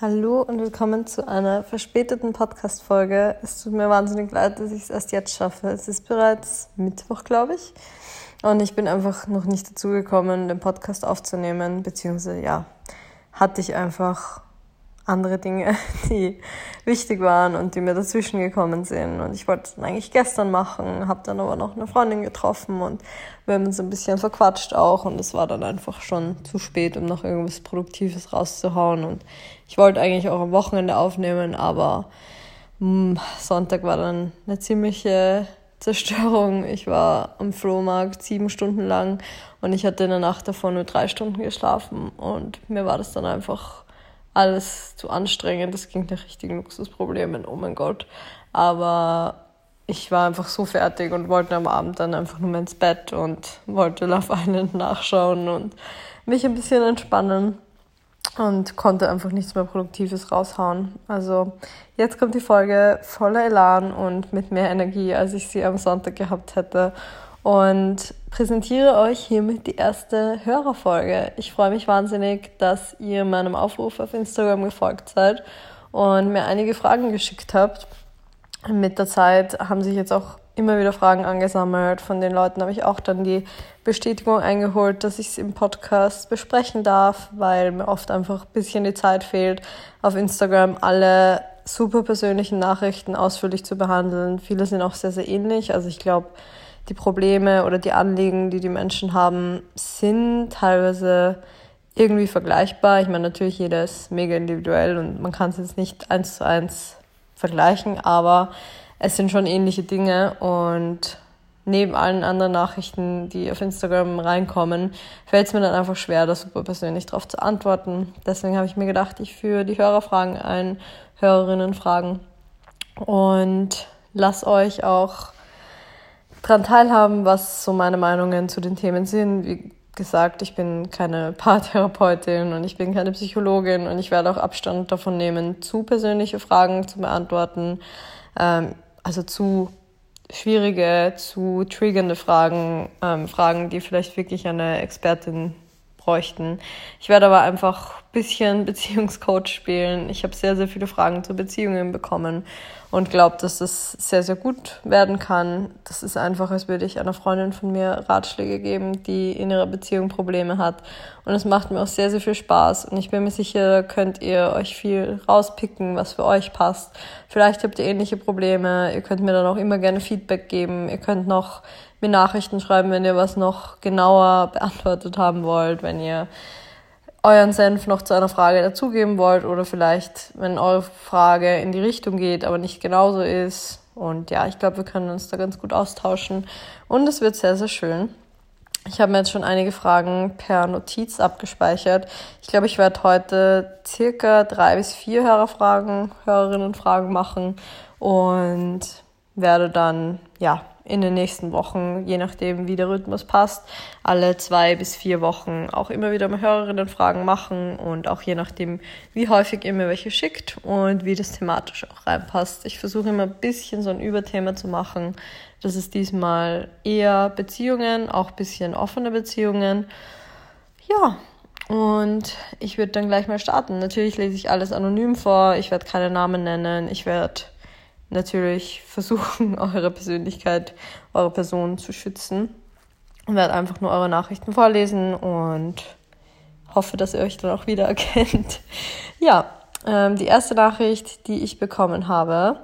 Hallo und willkommen zu einer verspäteten Podcast-Folge. Es tut mir wahnsinnig leid, dass ich es erst jetzt schaffe. Es ist bereits Mittwoch, glaube ich. Und ich bin einfach noch nicht dazu gekommen, den Podcast aufzunehmen, beziehungsweise ja, hatte ich einfach andere Dinge, die wichtig waren und die mir dazwischen gekommen sind. Und ich wollte es dann eigentlich gestern machen, habe dann aber noch eine Freundin getroffen und wir haben uns ein bisschen verquatscht auch und es war dann einfach schon zu spät, um noch irgendwas Produktives rauszuhauen. Und ich wollte eigentlich auch am Wochenende aufnehmen, aber hm, Sonntag war dann eine ziemliche Zerstörung. Ich war am Flohmarkt sieben Stunden lang und ich hatte in der Nacht davor nur drei Stunden geschlafen und mir war das dann einfach alles zu anstrengend. Das ging nach richtigen Luxusproblemen, oh mein Gott. Aber ich war einfach so fertig und wollte am Abend dann einfach nur ins Bett und wollte Love Island nachschauen und mich ein bisschen entspannen und konnte einfach nichts mehr Produktives raushauen. Also jetzt kommt die Folge voller Elan und mit mehr Energie, als ich sie am Sonntag gehabt hätte und präsentiere euch hiermit die erste Hörerfolge. Ich freue mich wahnsinnig, dass ihr meinem Aufruf auf Instagram gefolgt seid und mir einige Fragen geschickt habt. Mit der Zeit haben sich jetzt auch immer wieder Fragen angesammelt. Von den Leuten habe ich auch dann die Bestätigung eingeholt, dass ich es im Podcast besprechen darf, weil mir oft einfach ein bisschen die Zeit fehlt, auf Instagram alle super persönlichen Nachrichten ausführlich zu behandeln. Viele sind auch sehr, sehr ähnlich. Also ich glaube, die Probleme oder die Anliegen, die die Menschen haben, sind teilweise irgendwie vergleichbar. Ich meine, natürlich jeder ist mega individuell und man kann es jetzt nicht eins zu eins vergleichen, aber es sind schon ähnliche Dinge und neben allen anderen Nachrichten, die auf Instagram reinkommen, fällt es mir dann einfach schwer, da super persönlich darauf zu antworten. Deswegen habe ich mir gedacht, ich führe die Hörerfragen ein, Hörerinnenfragen und lass euch auch daran teilhaben, was so meine Meinungen zu den Themen sind. Wie gesagt, ich bin keine Paartherapeutin und ich bin keine Psychologin und ich werde auch Abstand davon nehmen, zu persönliche Fragen zu beantworten, ähm, also zu schwierige, zu triggernde Fragen, ähm, Fragen, die vielleicht wirklich eine Expertin bräuchten. Ich werde aber einfach ein bisschen Beziehungscoach spielen. Ich habe sehr, sehr viele Fragen zu Beziehungen bekommen und glaube, dass das sehr, sehr gut werden kann. Das ist einfach, als würde ich einer Freundin von mir Ratschläge geben, die in ihrer Beziehung Probleme hat. Und es macht mir auch sehr, sehr viel Spaß. Und ich bin mir sicher, könnt ihr euch viel rauspicken, was für euch passt. Vielleicht habt ihr ähnliche Probleme. Ihr könnt mir dann auch immer gerne Feedback geben. Ihr könnt noch mir Nachrichten schreiben, wenn ihr was noch genauer beantwortet haben wollt, wenn ihr euren Senf noch zu einer Frage dazugeben wollt oder vielleicht, wenn eure Frage in die Richtung geht, aber nicht genauso ist. Und ja, ich glaube, wir können uns da ganz gut austauschen und es wird sehr, sehr schön. Ich habe mir jetzt schon einige Fragen per Notiz abgespeichert. Ich glaube, ich werde heute circa drei bis vier Hörerfragen, Hörerinnenfragen machen und werde dann, ja, in den nächsten Wochen, je nachdem, wie der Rhythmus passt, alle zwei bis vier Wochen auch immer wieder mal Hörerinnenfragen machen und auch je nachdem, wie häufig ihr mir welche schickt und wie das thematisch auch reinpasst. Ich versuche immer ein bisschen so ein Überthema zu machen. Das ist diesmal eher Beziehungen, auch ein bisschen offene Beziehungen. Ja, und ich würde dann gleich mal starten. Natürlich lese ich alles anonym vor. Ich werde keine Namen nennen. Ich werde natürlich versuchen, eure Persönlichkeit, eure Person zu schützen. Und werde einfach nur eure Nachrichten vorlesen und hoffe, dass ihr euch dann auch wieder erkennt. ja, ähm, die erste Nachricht, die ich bekommen habe,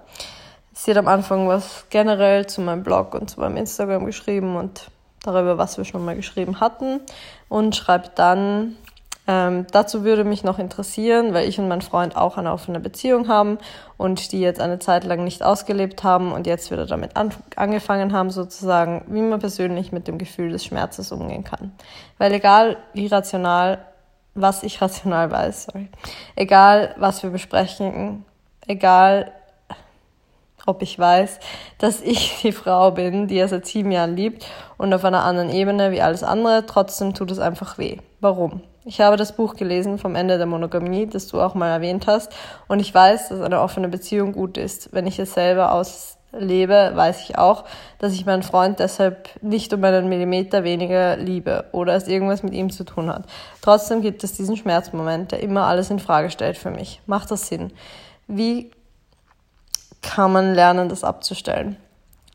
sie hat am Anfang was generell zu meinem Blog und zu meinem Instagram geschrieben und darüber, was wir schon mal geschrieben hatten und schreibt dann, ähm, dazu würde mich noch interessieren, weil ich und mein Freund auch eine offene Beziehung haben und die jetzt eine Zeit lang nicht ausgelebt haben und jetzt wieder damit an angefangen haben, sozusagen, wie man persönlich mit dem Gefühl des Schmerzes umgehen kann. Weil egal wie rational, was ich rational weiß, sorry, egal was wir besprechen, egal ob ich weiß, dass ich die Frau bin, die er seit sieben Jahren liebt und auf einer anderen Ebene wie alles andere, trotzdem tut es einfach weh. Warum? Ich habe das Buch gelesen vom Ende der Monogamie, das du auch mal erwähnt hast, und ich weiß, dass eine offene Beziehung gut ist, wenn ich es selber aus lebe, weiß ich auch, dass ich meinen Freund deshalb nicht um einen Millimeter weniger liebe oder es irgendwas mit ihm zu tun hat. Trotzdem gibt es diesen Schmerzmoment, der immer alles in Frage stellt für mich. Macht das Sinn? Wie kann man lernen, das abzustellen?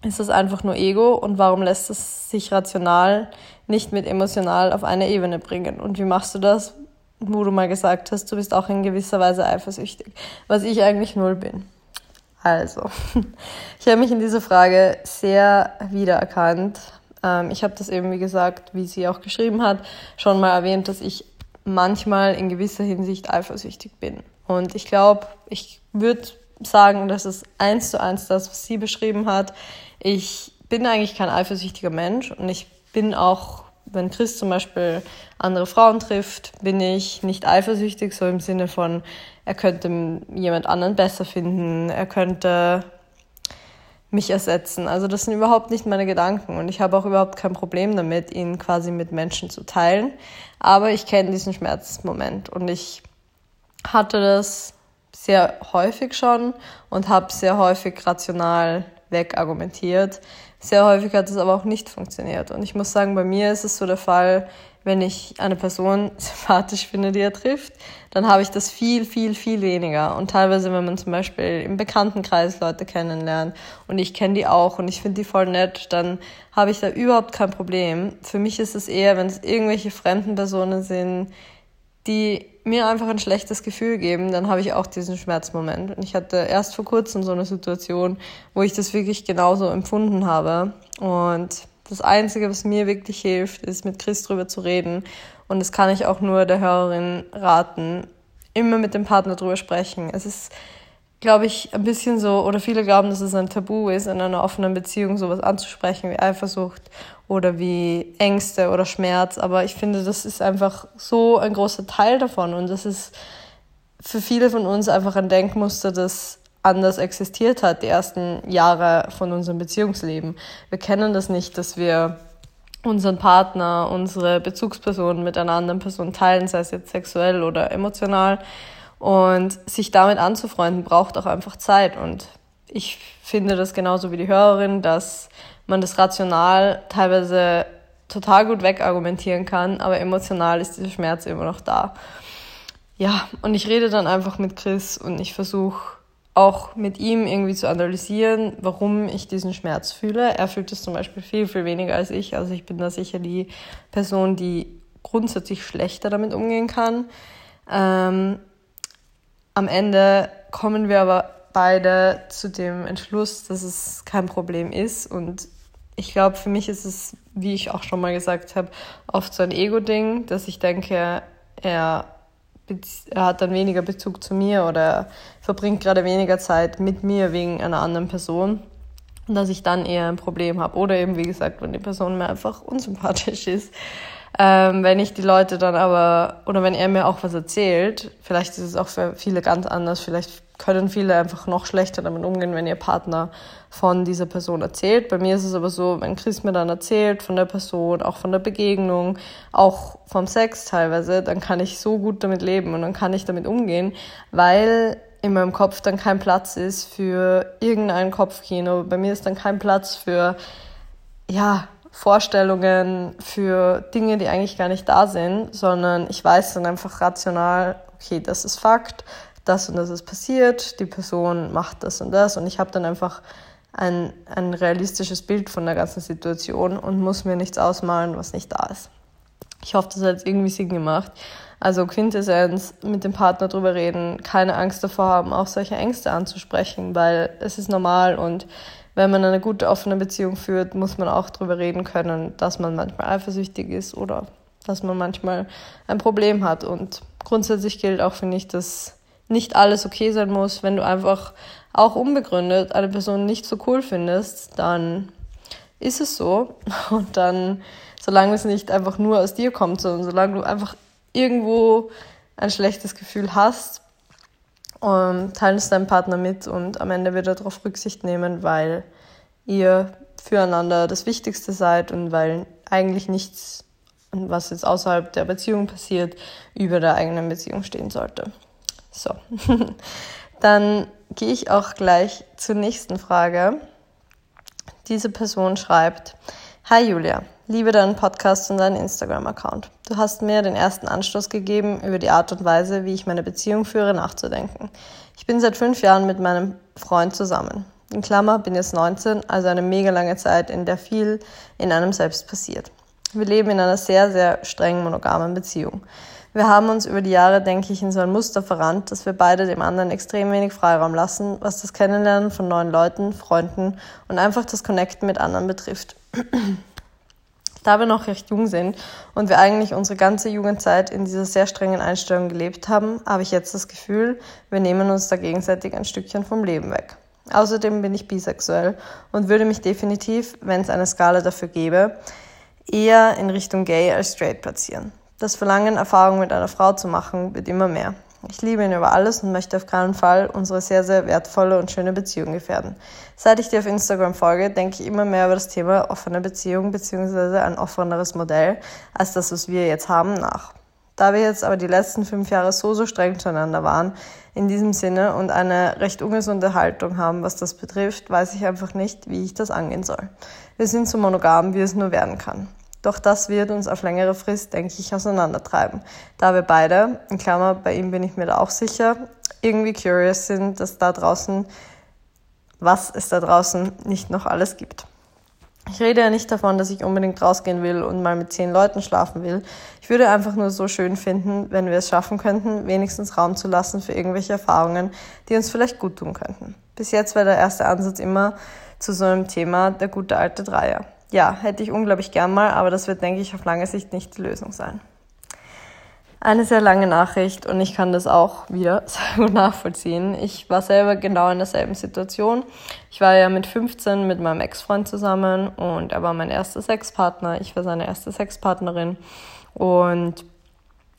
Ist das einfach nur Ego und warum lässt es sich rational nicht mit emotional auf eine Ebene bringen? Und wie machst du das, wo du mal gesagt hast, du bist auch in gewisser Weise eifersüchtig, was ich eigentlich null bin? Also, ich habe mich in dieser Frage sehr wiedererkannt. Ähm, ich habe das eben, wie gesagt, wie sie auch geschrieben hat, schon mal erwähnt, dass ich manchmal in gewisser Hinsicht eifersüchtig bin. Und ich glaube, ich würde sagen, das ist eins zu eins das, was sie beschrieben hat. Ich bin eigentlich kein eifersüchtiger Mensch und ich bin auch, wenn Chris zum Beispiel andere Frauen trifft, bin ich nicht eifersüchtig, so im Sinne von, er könnte jemand anderen besser finden, er könnte mich ersetzen. Also das sind überhaupt nicht meine Gedanken und ich habe auch überhaupt kein Problem damit, ihn quasi mit Menschen zu teilen. Aber ich kenne diesen Schmerzmoment und ich hatte das sehr häufig schon und habe sehr häufig rational wegargumentiert. Sehr häufig hat es aber auch nicht funktioniert. Und ich muss sagen, bei mir ist es so der Fall, wenn ich eine Person sympathisch finde, die er trifft, dann habe ich das viel, viel, viel weniger. Und teilweise, wenn man zum Beispiel im Bekanntenkreis Leute kennenlernt und ich kenne die auch und ich finde die voll nett, dann habe ich da überhaupt kein Problem. Für mich ist es eher, wenn es irgendwelche fremden Personen sind, die mir einfach ein schlechtes Gefühl geben, dann habe ich auch diesen Schmerzmoment. Und ich hatte erst vor kurzem so eine Situation, wo ich das wirklich genauso empfunden habe. Und das Einzige, was mir wirklich hilft, ist mit Chris drüber zu reden. Und das kann ich auch nur der Hörerin raten. Immer mit dem Partner drüber sprechen. Es ist glaube ich, ein bisschen so, oder viele glauben, dass es ein Tabu ist, in einer offenen Beziehung sowas anzusprechen wie Eifersucht oder wie Ängste oder Schmerz. Aber ich finde, das ist einfach so ein großer Teil davon und das ist für viele von uns einfach ein Denkmuster, das anders existiert hat, die ersten Jahre von unserem Beziehungsleben. Wir kennen das nicht, dass wir unseren Partner, unsere Bezugspersonen mit einer anderen Person teilen, sei es jetzt sexuell oder emotional und sich damit anzufreunden braucht auch einfach Zeit. Und ich finde das genauso wie die Hörerin, dass man das rational teilweise total gut wegargumentieren kann, aber emotional ist dieser Schmerz immer noch da. Ja, und ich rede dann einfach mit Chris und ich versuche auch mit ihm irgendwie zu analysieren, warum ich diesen Schmerz fühle. Er fühlt es zum Beispiel viel, viel weniger als ich. Also ich bin da sicher die Person, die grundsätzlich schlechter damit umgehen kann. Ähm, am Ende kommen wir aber beide zu dem Entschluss, dass es kein Problem ist. Und ich glaube, für mich ist es, wie ich auch schon mal gesagt habe, oft so ein Ego-Ding, dass ich denke, er, er hat dann weniger Bezug zu mir oder verbringt gerade weniger Zeit mit mir wegen einer anderen Person. Und dass ich dann eher ein Problem habe. Oder eben, wie gesagt, wenn die Person mir einfach unsympathisch ist. Ähm, wenn ich die Leute dann aber, oder wenn er mir auch was erzählt, vielleicht ist es auch für viele ganz anders, vielleicht können viele einfach noch schlechter damit umgehen, wenn ihr Partner von dieser Person erzählt. Bei mir ist es aber so, wenn Chris mir dann erzählt von der Person, auch von der Begegnung, auch vom Sex teilweise, dann kann ich so gut damit leben und dann kann ich damit umgehen, weil in meinem Kopf dann kein Platz ist für irgendein Kopfkino. Bei mir ist dann kein Platz für, ja, Vorstellungen für Dinge, die eigentlich gar nicht da sind, sondern ich weiß dann einfach rational, okay, das ist Fakt, das und das ist passiert, die Person macht das und das und ich habe dann einfach ein, ein realistisches Bild von der ganzen Situation und muss mir nichts ausmalen, was nicht da ist. Ich hoffe, das hat jetzt irgendwie Sinn gemacht. Also Quintessenz, mit dem Partner drüber reden, keine Angst davor haben, auch solche Ängste anzusprechen, weil es ist normal und wenn man eine gute offene Beziehung führt, muss man auch darüber reden können, dass man manchmal eifersüchtig ist oder dass man manchmal ein Problem hat. Und grundsätzlich gilt auch, finde ich, dass nicht alles okay sein muss. Wenn du einfach auch unbegründet eine Person nicht so cool findest, dann ist es so. Und dann, solange es nicht einfach nur aus dir kommt, sondern solange du einfach irgendwo ein schlechtes Gefühl hast, und teilen es deinem Partner mit und am Ende wird er darauf Rücksicht nehmen, weil ihr füreinander das Wichtigste seid und weil eigentlich nichts, was jetzt außerhalb der Beziehung passiert, über der eigenen Beziehung stehen sollte. So, dann gehe ich auch gleich zur nächsten Frage. Diese Person schreibt, Hi Julia, liebe deinen Podcast und deinen Instagram-Account. Du hast mir den ersten Anstoß gegeben, über die Art und Weise, wie ich meine Beziehung führe, nachzudenken. Ich bin seit fünf Jahren mit meinem Freund zusammen. In Klammer bin jetzt 19, also eine mega lange Zeit, in der viel in einem selbst passiert. Wir leben in einer sehr, sehr streng monogamen Beziehung. Wir haben uns über die Jahre, denke ich, in so ein Muster verrannt, dass wir beide dem anderen extrem wenig Freiraum lassen, was das Kennenlernen von neuen Leuten, Freunden und einfach das Connecten mit anderen betrifft. da wir noch recht jung sind und wir eigentlich unsere ganze Jugendzeit in dieser sehr strengen Einstellung gelebt haben, habe ich jetzt das Gefühl, wir nehmen uns da gegenseitig ein Stückchen vom Leben weg. Außerdem bin ich bisexuell und würde mich definitiv, wenn es eine Skala dafür gäbe, eher in Richtung gay als straight platzieren. Das Verlangen, Erfahrungen mit einer Frau zu machen, wird immer mehr. Ich liebe ihn über alles und möchte auf keinen Fall unsere sehr, sehr wertvolle und schöne Beziehung gefährden. Seit ich dir auf Instagram folge, denke ich immer mehr über das Thema offene Beziehung bzw. ein offeneres Modell als das, was wir jetzt haben, nach. Da wir jetzt aber die letzten fünf Jahre so, so streng zueinander waren, in diesem Sinne und eine recht ungesunde Haltung haben, was das betrifft, weiß ich einfach nicht, wie ich das angehen soll. Wir sind so monogam, wie es nur werden kann. Doch das wird uns auf längere Frist, denke ich, auseinandertreiben, da wir beide, in Klammer, bei ihm bin ich mir da auch sicher, irgendwie curious sind, dass da draußen, was es da draußen nicht noch alles gibt. Ich rede ja nicht davon, dass ich unbedingt rausgehen will und mal mit zehn Leuten schlafen will. Ich würde einfach nur so schön finden, wenn wir es schaffen könnten, wenigstens Raum zu lassen für irgendwelche Erfahrungen, die uns vielleicht gut tun könnten. Bis jetzt war der erste Ansatz immer zu so einem Thema der gute alte Dreier. Ja, hätte ich unglaublich gern mal, aber das wird, denke ich, auf lange Sicht nicht die Lösung sein. Eine sehr lange Nachricht und ich kann das auch wieder sehr gut nachvollziehen. Ich war selber genau in derselben Situation. Ich war ja mit 15 mit meinem Ex-Freund zusammen und er war mein erster Sexpartner. Ich war seine erste Sexpartnerin und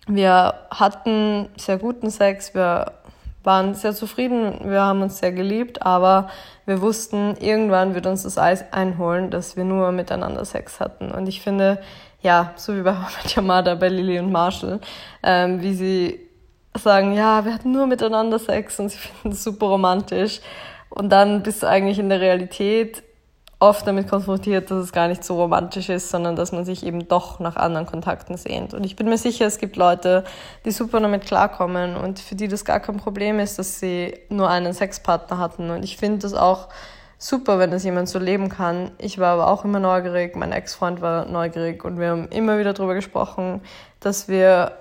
wir hatten sehr guten Sex. Wir waren sehr zufrieden, wir haben uns sehr geliebt, aber wir wussten, irgendwann wird uns das Eis einholen, dass wir nur miteinander Sex hatten. Und ich finde, ja, so wie bei Homet Yamada, bei Lily und Marshall, ähm, wie sie sagen, ja, wir hatten nur miteinander Sex und sie finden es super romantisch. Und dann bist du eigentlich in der Realität oft damit konfrontiert, dass es gar nicht so romantisch ist, sondern dass man sich eben doch nach anderen Kontakten sehnt. Und ich bin mir sicher, es gibt Leute, die super damit klarkommen und für die das gar kein Problem ist, dass sie nur einen Sexpartner hatten. Und ich finde das auch super, wenn das jemand so leben kann. Ich war aber auch immer neugierig, mein Ex-Freund war neugierig und wir haben immer wieder darüber gesprochen, dass wir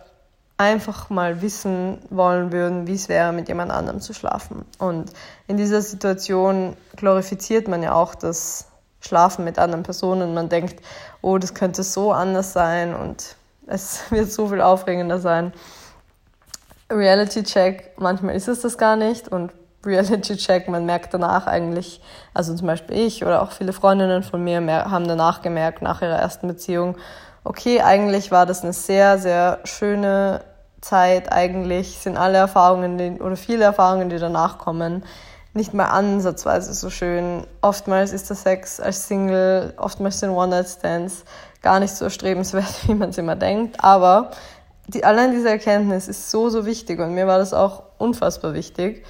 einfach mal wissen wollen würden, wie es wäre, mit jemand anderem zu schlafen. Und in dieser Situation glorifiziert man ja auch das Schlafen mit anderen Personen. Man denkt, oh, das könnte so anders sein und es wird so viel aufregender sein. Reality Check, manchmal ist es das gar nicht und Reality Check, man merkt danach eigentlich, also zum Beispiel ich oder auch viele Freundinnen von mir haben danach gemerkt, nach ihrer ersten Beziehung, okay, eigentlich war das eine sehr, sehr schöne Zeit, eigentlich sind alle Erfahrungen die, oder viele Erfahrungen, die danach kommen, nicht mal ansatzweise so schön. Oftmals ist der Sex als Single, oftmals sind One-Night-Stands gar nicht so erstrebenswert, wie man es immer denkt. Aber die, allein diese Erkenntnis ist so, so wichtig und mir war das auch unfassbar wichtig.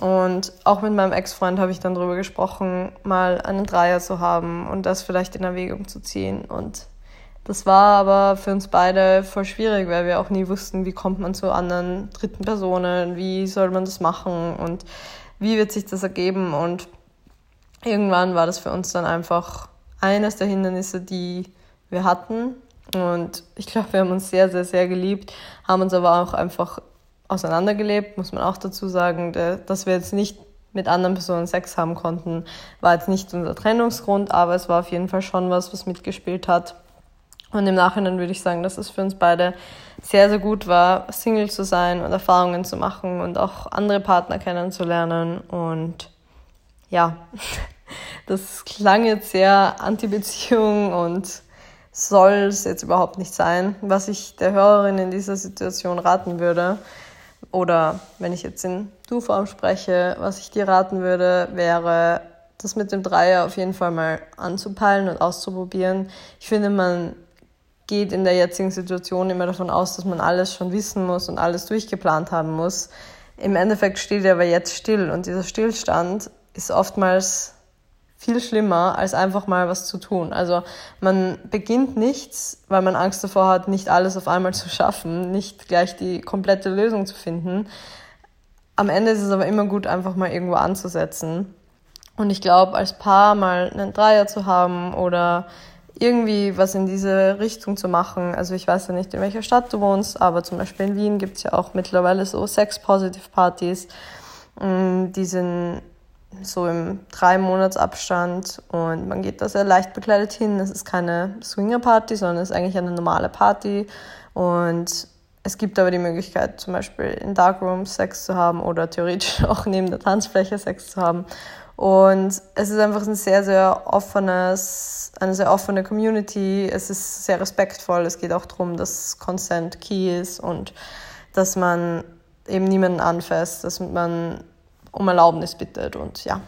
Und auch mit meinem Ex-Freund habe ich dann darüber gesprochen, mal einen Dreier zu haben und das vielleicht in Erwägung zu ziehen. Und das war aber für uns beide voll schwierig, weil wir auch nie wussten, wie kommt man zu anderen dritten Personen, wie soll man das machen und wie wird sich das ergeben. Und irgendwann war das für uns dann einfach eines der Hindernisse, die wir hatten. Und ich glaube, wir haben uns sehr, sehr, sehr geliebt, haben uns aber auch einfach auseinandergelebt, muss man auch dazu sagen, dass wir jetzt nicht mit anderen Personen Sex haben konnten, war jetzt nicht unser Trennungsgrund, aber es war auf jeden Fall schon was, was mitgespielt hat. Und im Nachhinein würde ich sagen, dass es für uns beide sehr, sehr gut war, Single zu sein und Erfahrungen zu machen und auch andere Partner kennenzulernen. Und ja, das klang jetzt sehr Anti-Beziehung und soll es jetzt überhaupt nicht sein. Was ich der Hörerin in dieser Situation raten würde, oder wenn ich jetzt in Du-Form spreche, was ich dir raten würde, wäre, das mit dem Dreier auf jeden Fall mal anzupeilen und auszuprobieren. Ich finde, man geht in der jetzigen Situation immer davon aus, dass man alles schon wissen muss und alles durchgeplant haben muss. Im Endeffekt steht er aber jetzt still und dieser Stillstand ist oftmals viel schlimmer, als einfach mal was zu tun. Also man beginnt nichts, weil man Angst davor hat, nicht alles auf einmal zu schaffen, nicht gleich die komplette Lösung zu finden. Am Ende ist es aber immer gut, einfach mal irgendwo anzusetzen. Und ich glaube, als Paar mal einen Dreier zu haben oder irgendwie was in diese Richtung zu machen. Also ich weiß ja nicht, in welcher Stadt du wohnst, aber zum Beispiel in Wien gibt es ja auch mittlerweile so Sex-Positive-Partys. Mm, die sind so im drei Monats Abstand und man geht da sehr leicht bekleidet hin. Es ist keine Swinger-Party, sondern es ist eigentlich eine normale Party und es gibt aber die Möglichkeit, zum Beispiel in Darkrooms Sex zu haben oder theoretisch auch neben der Tanzfläche Sex zu haben. Und es ist einfach ein sehr, sehr offenes, eine sehr offene Community. Es ist sehr respektvoll. Es geht auch darum, dass Consent key ist und dass man eben niemanden anfasst, dass man um Erlaubnis bittet. Und ja,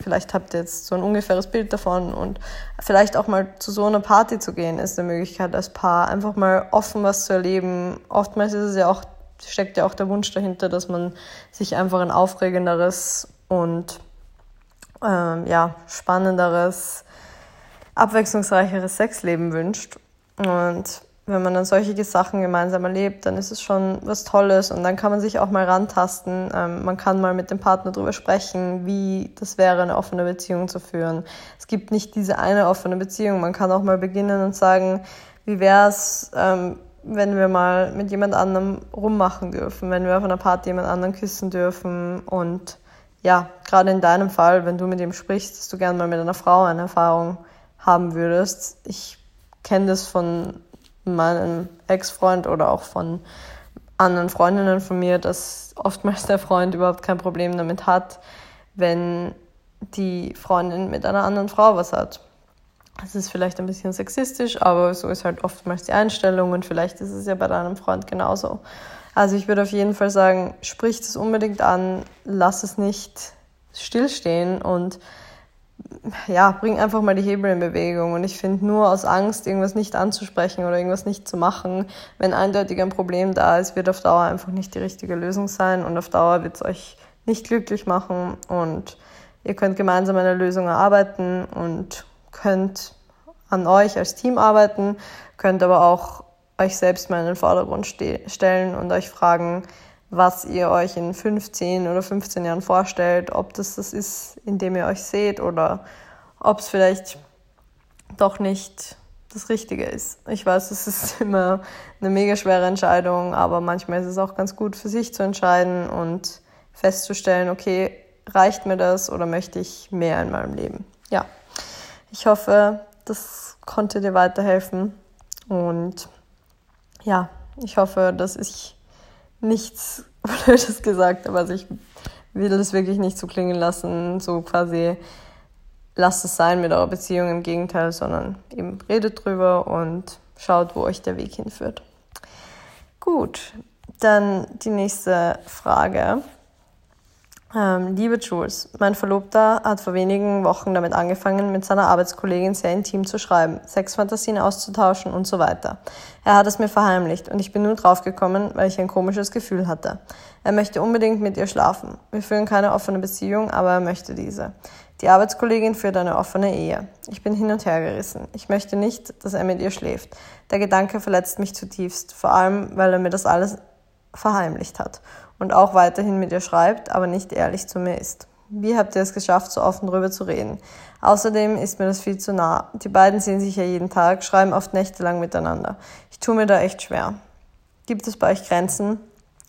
vielleicht habt ihr jetzt so ein ungefähres Bild davon und vielleicht auch mal zu so einer Party zu gehen, ist eine Möglichkeit als Paar, einfach mal offen was zu erleben. Oftmals ist es ja auch, steckt ja auch der Wunsch dahinter, dass man sich einfach ein aufregenderes und ähm, ja, spannenderes, abwechslungsreicheres Sexleben wünscht. Und wenn man dann solche Sachen gemeinsam erlebt, dann ist es schon was Tolles und dann kann man sich auch mal rantasten. Ähm, man kann mal mit dem Partner darüber sprechen, wie das wäre, eine offene Beziehung zu führen. Es gibt nicht diese eine offene Beziehung. Man kann auch mal beginnen und sagen, wie wäre es, ähm, wenn wir mal mit jemand anderem rummachen dürfen, wenn wir auf einer Party jemand anderen küssen dürfen und ja, gerade in deinem Fall, wenn du mit ihm sprichst, dass du gerne mal mit einer Frau eine Erfahrung haben würdest. Ich kenne das von meinem Ex-Freund oder auch von anderen Freundinnen von mir, dass oftmals der Freund überhaupt kein Problem damit hat, wenn die Freundin mit einer anderen Frau was hat. Das ist vielleicht ein bisschen sexistisch, aber so ist halt oftmals die Einstellung und vielleicht ist es ja bei deinem Freund genauso. Also ich würde auf jeden Fall sagen, sprich es unbedingt an, lass es nicht stillstehen und ja, bring einfach mal die Hebel in Bewegung. Und ich finde, nur aus Angst, irgendwas nicht anzusprechen oder irgendwas nicht zu machen, wenn eindeutig ein Problem da ist, wird auf Dauer einfach nicht die richtige Lösung sein und auf Dauer wird es euch nicht glücklich machen und ihr könnt gemeinsam eine Lösung erarbeiten und könnt an euch als Team arbeiten, könnt aber auch euch selbst mal in den Vordergrund stellen und euch fragen, was ihr euch in 15 oder 15 Jahren vorstellt, ob das das ist, in dem ihr euch seht oder ob es vielleicht doch nicht das Richtige ist. Ich weiß, es ist immer eine mega schwere Entscheidung, aber manchmal ist es auch ganz gut für sich zu entscheiden und festzustellen, okay, reicht mir das oder möchte ich mehr in meinem Leben? Ja, ich hoffe, das konnte dir weiterhelfen und ja, ich hoffe, dass ich nichts Blödes gesagt habe. Also ich will das wirklich nicht so klingen lassen, so quasi lasst es sein mit eurer Beziehung, im Gegenteil, sondern eben redet drüber und schaut, wo euch der Weg hinführt. Gut, dann die nächste Frage. Ähm, liebe Jules, mein Verlobter hat vor wenigen Wochen damit angefangen, mit seiner Arbeitskollegin sehr intim zu schreiben, Sexfantasien auszutauschen und so weiter. Er hat es mir verheimlicht und ich bin nur draufgekommen, weil ich ein komisches Gefühl hatte. Er möchte unbedingt mit ihr schlafen. Wir führen keine offene Beziehung, aber er möchte diese. Die Arbeitskollegin führt eine offene Ehe. Ich bin hin und her gerissen. Ich möchte nicht, dass er mit ihr schläft. Der Gedanke verletzt mich zutiefst, vor allem, weil er mir das alles verheimlicht hat und auch weiterhin mit ihr schreibt, aber nicht ehrlich zu mir ist. Wie habt ihr es geschafft, so offen darüber zu reden? Außerdem ist mir das viel zu nah. Die beiden sehen sich ja jeden Tag, schreiben oft nächtelang miteinander. Ich tue mir da echt schwer. Gibt es bei euch Grenzen,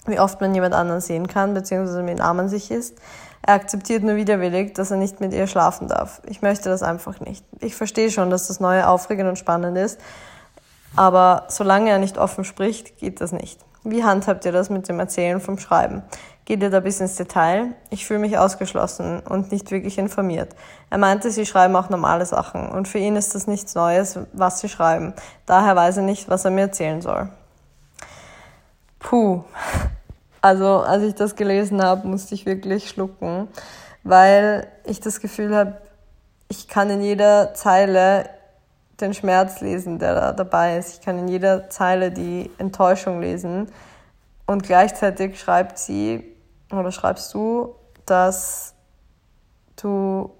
wie oft man jemand anderen sehen kann, beziehungsweise wie nah man sich ist? Er akzeptiert nur widerwillig, dass er nicht mit ihr schlafen darf. Ich möchte das einfach nicht. Ich verstehe schon, dass das Neue aufregend und spannend ist, aber solange er nicht offen spricht, geht das nicht. Wie handhabt ihr das mit dem Erzählen vom Schreiben? Geht ihr da bis ins Detail? Ich fühle mich ausgeschlossen und nicht wirklich informiert. Er meinte, sie schreiben auch normale Sachen und für ihn ist das nichts Neues, was sie schreiben. Daher weiß er nicht, was er mir erzählen soll. Puh. Also, als ich das gelesen habe, musste ich wirklich schlucken, weil ich das Gefühl habe, ich kann in jeder Zeile den Schmerz lesen, der da dabei ist. Ich kann in jeder Zeile die Enttäuschung lesen. Und gleichzeitig schreibt sie oder schreibst du, dass du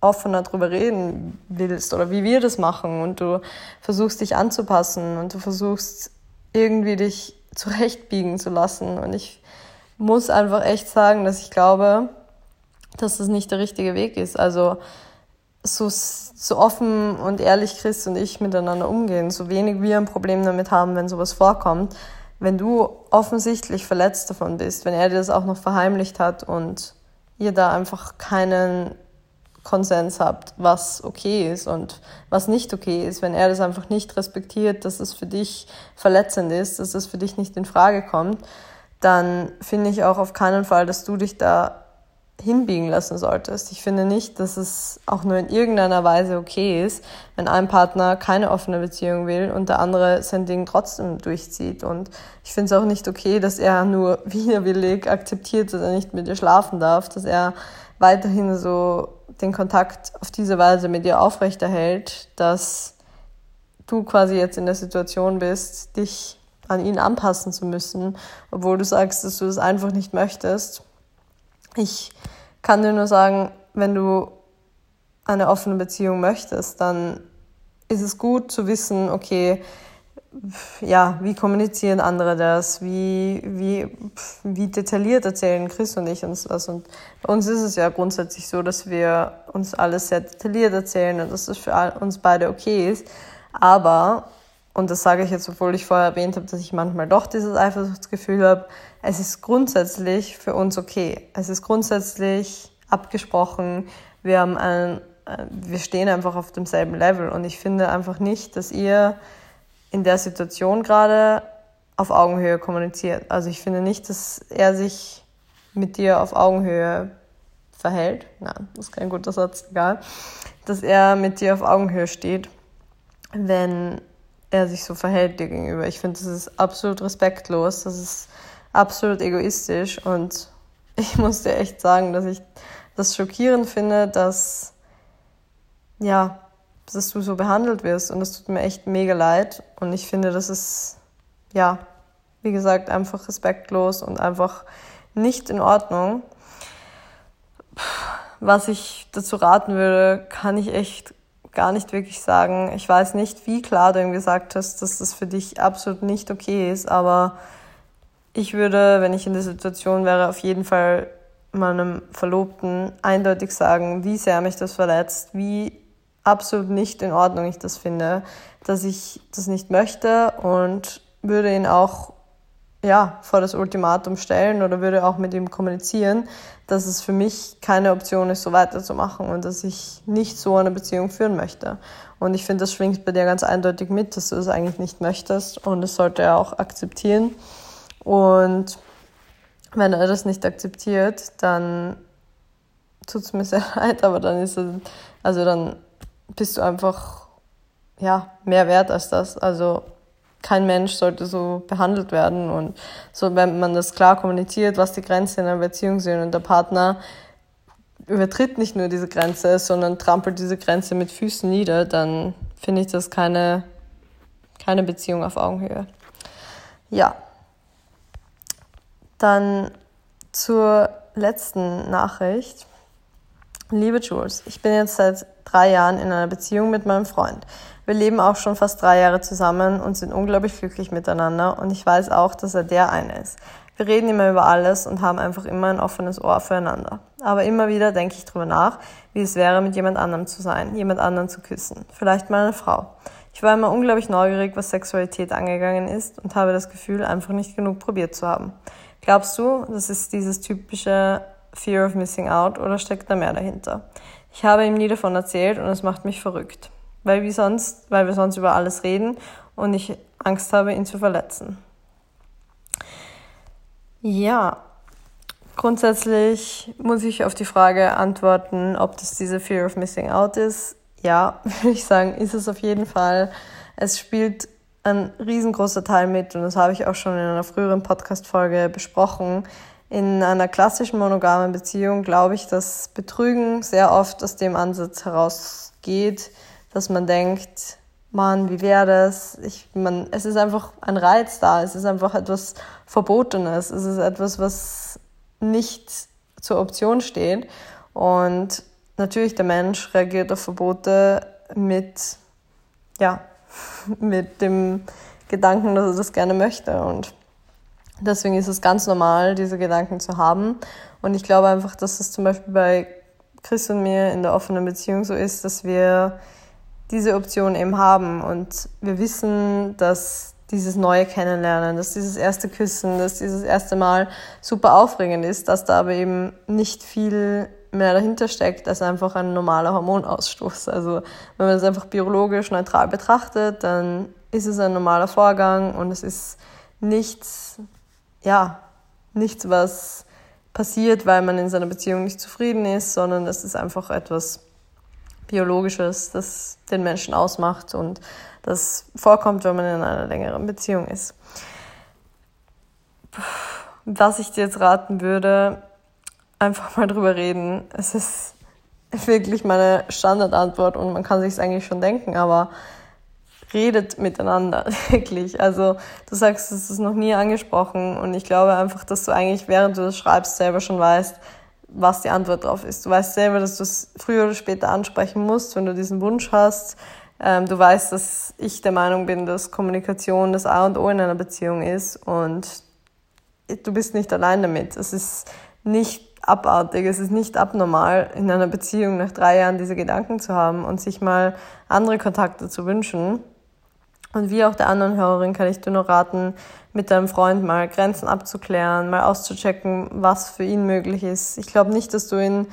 offener drüber reden willst oder wie wir das machen und du versuchst dich anzupassen und du versuchst irgendwie dich zurechtbiegen zu lassen. Und ich muss einfach echt sagen, dass ich glaube, dass das nicht der richtige Weg ist. Also so, so offen und ehrlich Chris und ich miteinander umgehen, so wenig wir ein Problem damit haben, wenn sowas vorkommt, wenn du offensichtlich verletzt davon bist, wenn er dir das auch noch verheimlicht hat und ihr da einfach keinen Konsens habt, was okay ist und was nicht okay ist, wenn er das einfach nicht respektiert, dass es für dich verletzend ist, dass es für dich nicht in Frage kommt, dann finde ich auch auf keinen Fall, dass du dich da hinbiegen lassen solltest. Ich finde nicht, dass es auch nur in irgendeiner Weise okay ist, wenn ein Partner keine offene Beziehung will und der andere sein Ding trotzdem durchzieht. Und ich finde es auch nicht okay, dass er nur widerwillig akzeptiert, dass er nicht mit dir schlafen darf, dass er weiterhin so den Kontakt auf diese Weise mit dir aufrechterhält, dass du quasi jetzt in der Situation bist, dich an ihn anpassen zu müssen, obwohl du sagst, dass du das einfach nicht möchtest. Ich kann dir nur sagen, wenn du eine offene Beziehung möchtest, dann ist es gut zu wissen, okay, ja, wie kommunizieren andere das? Wie, wie, wie detailliert erzählen Chris und ich uns das? Und bei uns ist es ja grundsätzlich so, dass wir uns alles sehr detailliert erzählen und dass das für uns beide okay ist. Aber und das sage ich jetzt, obwohl ich vorher erwähnt habe, dass ich manchmal doch dieses Eifersuchtsgefühl habe, es ist grundsätzlich für uns okay. Es ist grundsätzlich abgesprochen. Wir haben ein, äh, wir stehen einfach auf demselben Level und ich finde einfach nicht, dass ihr in der Situation gerade auf Augenhöhe kommuniziert. Also ich finde nicht, dass er sich mit dir auf Augenhöhe verhält. Nein, das ist kein guter Satz, egal. Dass er mit dir auf Augenhöhe steht, wenn er sich so verhält dir gegenüber. Ich finde, das ist absolut respektlos, das ist absolut egoistisch und ich muss dir echt sagen, dass ich das schockierend finde, dass, ja, dass du so behandelt wirst und das tut mir echt mega leid und ich finde, das ist, ja, wie gesagt, einfach respektlos und einfach nicht in Ordnung. Was ich dazu raten würde, kann ich echt gar nicht wirklich sagen. Ich weiß nicht, wie klar du ihm gesagt hast, dass das für dich absolut nicht okay ist, aber ich würde, wenn ich in der Situation wäre, auf jeden Fall meinem Verlobten eindeutig sagen, wie sehr mich das verletzt, wie absolut nicht in Ordnung ich das finde, dass ich das nicht möchte und würde ihn auch ja, vor das Ultimatum stellen oder würde auch mit ihm kommunizieren, dass es für mich keine Option ist, so weiterzumachen und dass ich nicht so eine Beziehung führen möchte. Und ich finde, das schwingt bei dir ganz eindeutig mit, dass du es das eigentlich nicht möchtest und das sollte er auch akzeptieren. Und wenn er das nicht akzeptiert, dann tut es mir sehr leid, aber dann ist es, also dann bist du einfach, ja, mehr wert als das. Also kein Mensch sollte so behandelt werden. Und so, wenn man das klar kommuniziert, was die Grenzen in einer Beziehung sind und der Partner übertritt nicht nur diese Grenze, sondern trampelt diese Grenze mit Füßen nieder, dann finde ich das keine, keine Beziehung auf Augenhöhe. Ja. Dann zur letzten Nachricht. Liebe Jules, ich bin jetzt seit drei Jahren in einer Beziehung mit meinem Freund. Wir leben auch schon fast drei Jahre zusammen und sind unglaublich glücklich miteinander und ich weiß auch, dass er der eine ist. Wir reden immer über alles und haben einfach immer ein offenes Ohr füreinander. Aber immer wieder denke ich drüber nach, wie es wäre, mit jemand anderem zu sein, jemand anderen zu küssen. Vielleicht mal eine Frau. Ich war immer unglaublich neugierig, was Sexualität angegangen ist und habe das Gefühl, einfach nicht genug probiert zu haben. Glaubst du, das ist dieses typische Fear of Missing Out oder steckt da mehr dahinter? Ich habe ihm nie davon erzählt und es macht mich verrückt weil, wie sonst, weil wir sonst über alles reden und ich Angst habe, ihn zu verletzen. Ja, grundsätzlich muss ich auf die Frage antworten, ob das diese Fear of Missing Out ist. Ja, würde ich sagen, ist es auf jeden Fall. Es spielt ein riesengroßer Teil mit und das habe ich auch schon in einer früheren Podcast-Folge besprochen. In einer klassischen monogamen Beziehung glaube ich, dass Betrügen sehr oft aus dem Ansatz herausgeht, dass man denkt, Mann, wie wäre das? Ich, man, es ist einfach ein Reiz da, es ist einfach etwas Verbotenes, es ist etwas, was nicht zur Option steht. Und natürlich der Mensch reagiert auf Verbote mit, ja, mit dem Gedanken, dass er das gerne möchte. Und deswegen ist es ganz normal, diese Gedanken zu haben. Und ich glaube einfach, dass es zum Beispiel bei Chris und mir in der offenen Beziehung so ist, dass wir diese Option eben haben und wir wissen, dass dieses neue Kennenlernen, dass dieses erste Küssen, dass dieses erste Mal super aufregend ist, dass da aber eben nicht viel mehr dahinter steckt als einfach ein normaler Hormonausstoß. Also wenn man das einfach biologisch neutral betrachtet, dann ist es ein normaler Vorgang und es ist nichts, ja, nichts, was passiert, weil man in seiner Beziehung nicht zufrieden ist, sondern es ist einfach etwas Biologisches, das den Menschen ausmacht und das vorkommt, wenn man in einer längeren Beziehung ist. Was ich dir jetzt raten würde, einfach mal drüber reden. Es ist wirklich meine Standardantwort und man kann sich es eigentlich schon denken, aber redet miteinander, wirklich. Also du sagst, es ist noch nie angesprochen und ich glaube einfach, dass du eigentlich, während du das schreibst, selber schon weißt, was die Antwort darauf ist. Du weißt selber, dass du es früher oder später ansprechen musst, wenn du diesen Wunsch hast. Ähm, du weißt, dass ich der Meinung bin, dass Kommunikation das A und O in einer Beziehung ist und du bist nicht allein damit. Es ist nicht abartig, es ist nicht abnormal, in einer Beziehung nach drei Jahren diese Gedanken zu haben und sich mal andere Kontakte zu wünschen. Und wie auch der anderen Hörerin kann ich dir nur raten, mit deinem Freund mal Grenzen abzuklären, mal auszuchecken, was für ihn möglich ist. Ich glaube nicht, dass du ihn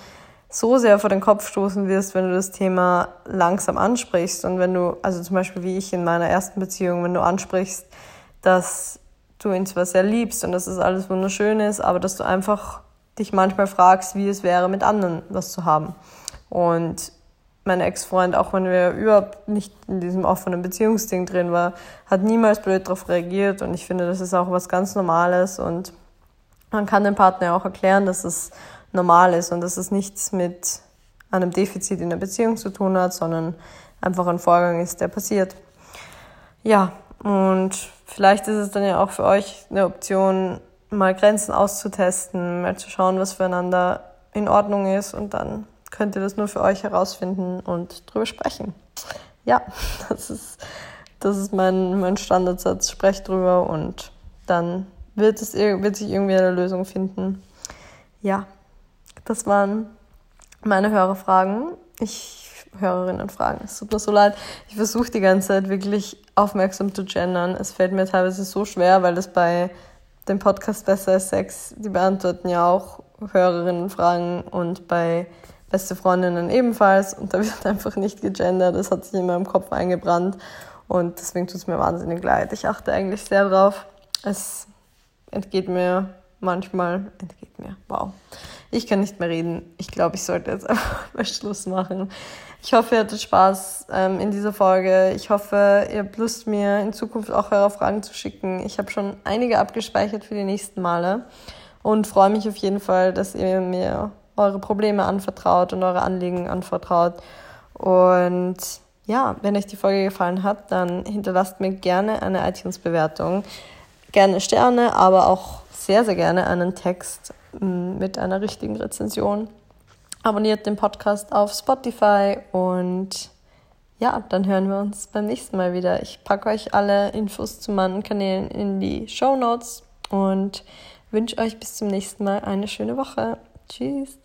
so sehr vor den Kopf stoßen wirst, wenn du das Thema langsam ansprichst und wenn du, also zum Beispiel wie ich in meiner ersten Beziehung, wenn du ansprichst, dass du ihn zwar sehr liebst und dass es das alles wunderschön ist, aber dass du einfach dich manchmal fragst, wie es wäre, mit anderen was zu haben. Und mein Ex-Freund, auch wenn wir überhaupt nicht in diesem offenen Beziehungsding drin war, hat niemals blöd darauf reagiert und ich finde, das ist auch was ganz Normales und man kann dem Partner auch erklären, dass es normal ist und dass es nichts mit einem Defizit in der Beziehung zu tun hat, sondern einfach ein Vorgang ist, der passiert. Ja, und vielleicht ist es dann ja auch für euch eine Option, mal Grenzen auszutesten, mal zu schauen, was füreinander in Ordnung ist und dann könnt ihr das nur für euch herausfinden und drüber sprechen. Ja, das ist, das ist mein, mein Standardsatz. Sprecht drüber und dann wird, es, wird sich irgendwie eine Lösung finden. Ja, das waren meine Hörerfragen. Ich Hörerinnen fragen. Es tut mir so leid. Ich versuche die ganze Zeit wirklich aufmerksam zu gendern. Es fällt mir teilweise so schwer, weil das bei dem Podcast Besser als Sex, die beantworten ja auch Hörerinnen Fragen und bei beste Freundinnen ebenfalls und da wird einfach nicht gegendert. Das hat sich in meinem Kopf eingebrannt und deswegen tut es mir wahnsinnig leid. Ich achte eigentlich sehr drauf. Es entgeht mir manchmal, entgeht mir, wow. Ich kann nicht mehr reden. Ich glaube, ich sollte jetzt einfach mal Schluss machen. Ich hoffe, ihr hattet Spaß ähm, in dieser Folge. Ich hoffe, ihr habt Lust, mir in Zukunft auch eure Fragen zu schicken. Ich habe schon einige abgespeichert für die nächsten Male und freue mich auf jeden Fall, dass ihr mir eure Probleme anvertraut und eure Anliegen anvertraut. Und ja, wenn euch die Folge gefallen hat, dann hinterlasst mir gerne eine iTunes-Bewertung. Gerne Sterne, aber auch sehr, sehr gerne einen Text mm, mit einer richtigen Rezension. Abonniert den Podcast auf Spotify und ja, dann hören wir uns beim nächsten Mal wieder. Ich packe euch alle Infos zu meinen Kanälen in die Show Notes und wünsche euch bis zum nächsten Mal eine schöne Woche. Tschüss.